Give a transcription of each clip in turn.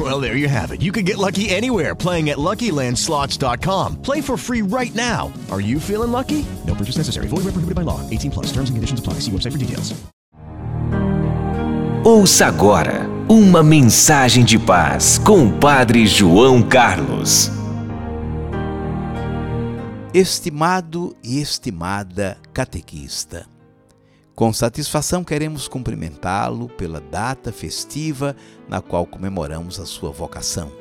Well, there you have it. You can get lucky anywhere playing at LuckyLandSlots.com. Play for free right now. Are you feeling lucky? No purchase necessary. Void where prohibited by law. 18 plus. Terms and conditions apply. See website for details. Ouça agora uma mensagem de paz com o Padre João Carlos. Estimado e estimada catequista, com satisfação queremos cumprimentá-lo pela data festiva na qual comemoramos a sua vocação.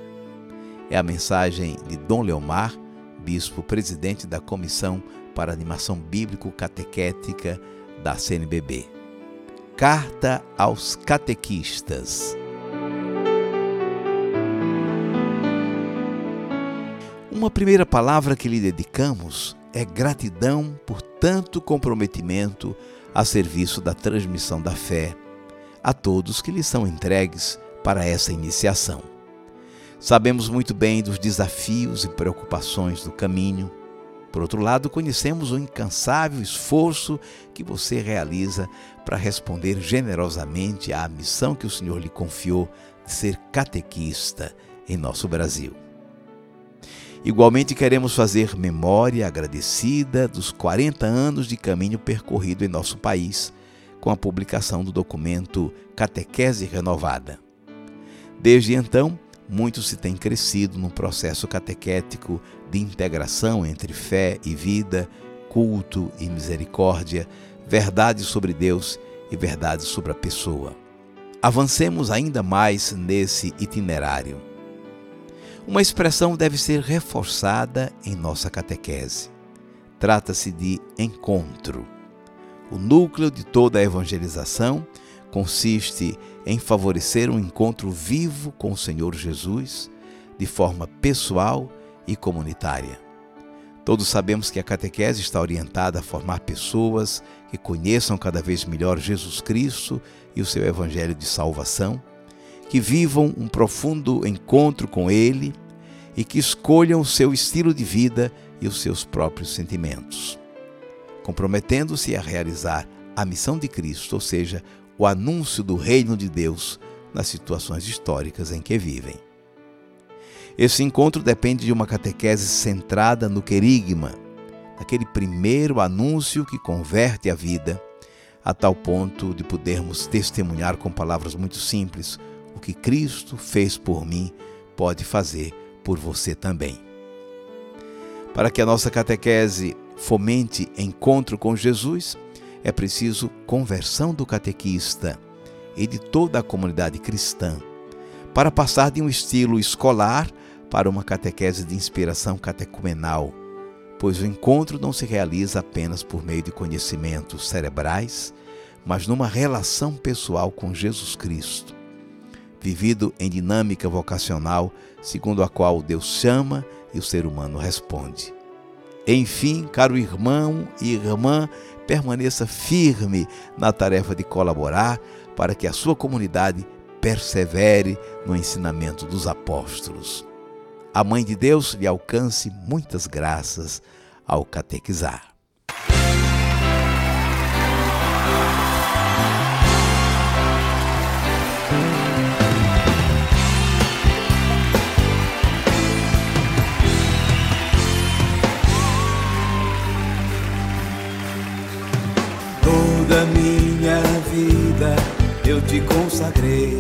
É a mensagem de Dom Leomar, bispo presidente da Comissão para Animação Bíblico Catequética da CNBB. Carta aos catequistas. Uma primeira palavra que lhe dedicamos é gratidão por tanto comprometimento a serviço da transmissão da fé a todos que lhe são entregues para essa iniciação. Sabemos muito bem dos desafios e preocupações do caminho. Por outro lado, conhecemos o incansável esforço que você realiza para responder generosamente à missão que o Senhor lhe confiou de ser catequista em nosso Brasil. Igualmente queremos fazer memória agradecida dos 40 anos de caminho percorrido em nosso país, com a publicação do documento Catequese Renovada. Desde então, muito se tem crescido no processo catequético de integração entre fé e vida, culto e misericórdia, verdade sobre Deus e verdade sobre a pessoa. Avancemos ainda mais nesse itinerário. Uma expressão deve ser reforçada em nossa catequese. Trata-se de encontro. O núcleo de toda a evangelização consiste em favorecer um encontro vivo com o Senhor Jesus, de forma pessoal e comunitária. Todos sabemos que a catequese está orientada a formar pessoas que conheçam cada vez melhor Jesus Cristo e o seu Evangelho de salvação que vivam um profundo encontro com Ele e que escolham o seu estilo de vida e os seus próprios sentimentos, comprometendo-se a realizar a missão de Cristo, ou seja, o anúncio do reino de Deus nas situações históricas em que vivem. Esse encontro depende de uma catequese centrada no querigma, aquele primeiro anúncio que converte a vida, a tal ponto de podermos testemunhar com palavras muito simples o que Cristo fez por mim pode fazer por você também. Para que a nossa catequese fomente encontro com Jesus, é preciso conversão do catequista e de toda a comunidade cristã, para passar de um estilo escolar para uma catequese de inspiração catecumenal, pois o encontro não se realiza apenas por meio de conhecimentos cerebrais, mas numa relação pessoal com Jesus Cristo vivido em dinâmica vocacional, segundo a qual Deus chama e o ser humano responde. Enfim, caro irmão e irmã, permaneça firme na tarefa de colaborar para que a sua comunidade persevere no ensinamento dos apóstolos. A Mãe de Deus lhe alcance muitas graças ao catequizar. Toda minha vida eu te consagrei.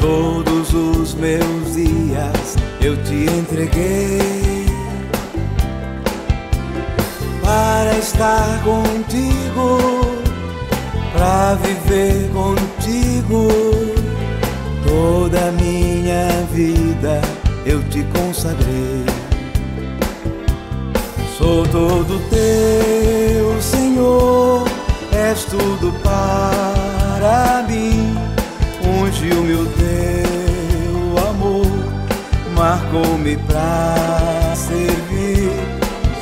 Todos os meus dias eu te entreguei para estar contigo, para viver contigo. Toda minha vida eu te consagrei. Sou todo teu, Senhor, és tudo para mim. Unge o meu teu amor, marcou-me pra servir.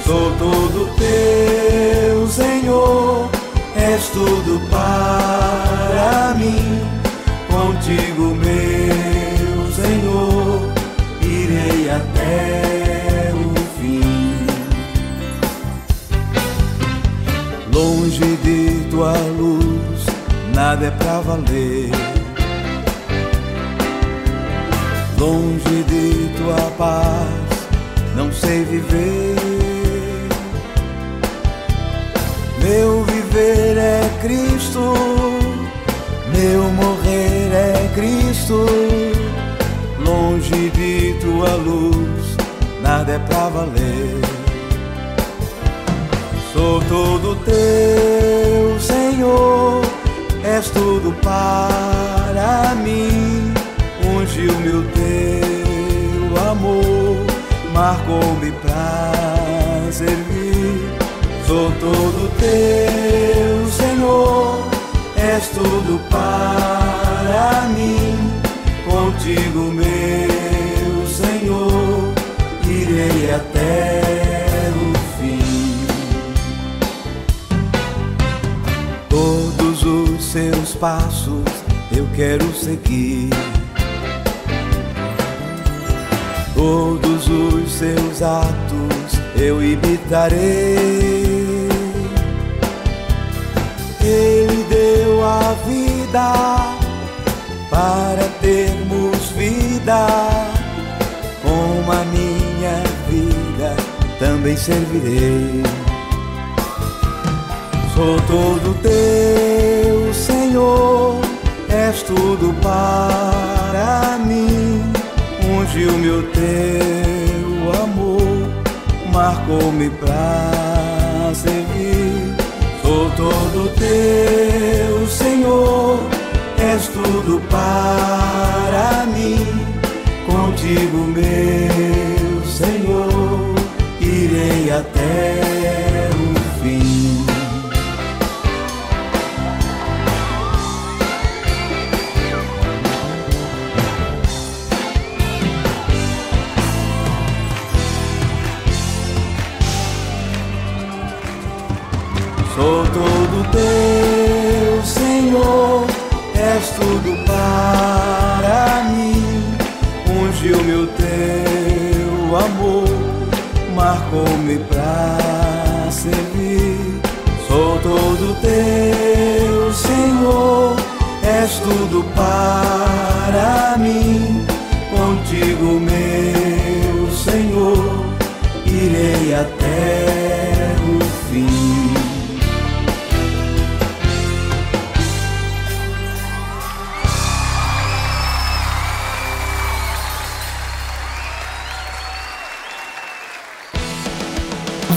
Sou todo teu, Senhor és tudo para mim. Contigo, meu nada é pra valer. Longe de tua paz, não sei viver. Meu viver é Cristo, meu morrer é Cristo. Longe de tua luz, nada é pra valer. Sou todo teu, és tudo para mim. Unge o meu teu amor, marcou-me pra servir. Sou todo teu, Senhor, és tudo para mim. Contigo, meu passos eu quero seguir. Todos os seus atos eu imitarei. Ele deu a vida para termos vida. Com a minha vida também servirei. Sou todo teu, Senhor, és tudo para mim. Unge o meu teu amor, marcou-me pra servir. Sou todo teu, Senhor, és tudo para mim. Contigo, meu Senhor, irei até és tudo para mim. Contigo, meu Senhor, irei até o fim.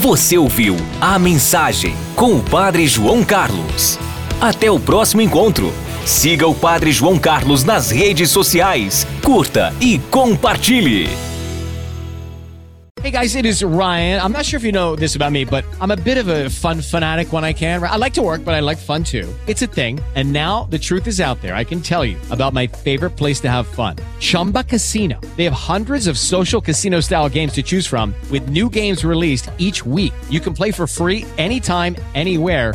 Você ouviu a mensagem com o Padre João Carlos. Até o próximo encontro. Siga o Padre João Carlos nas redes sociais, curta e compartilhe. Hey guys, it is Ryan. I'm not sure if you know this about me, but I'm a bit of a fun fanatic when I can. I like to work, but I like fun too. It's a thing. And now the truth is out there. I can tell you about my favorite place to have fun Chumba Casino. They have hundreds of social casino style games to choose from, with new games released each week. You can play for free anytime, anywhere.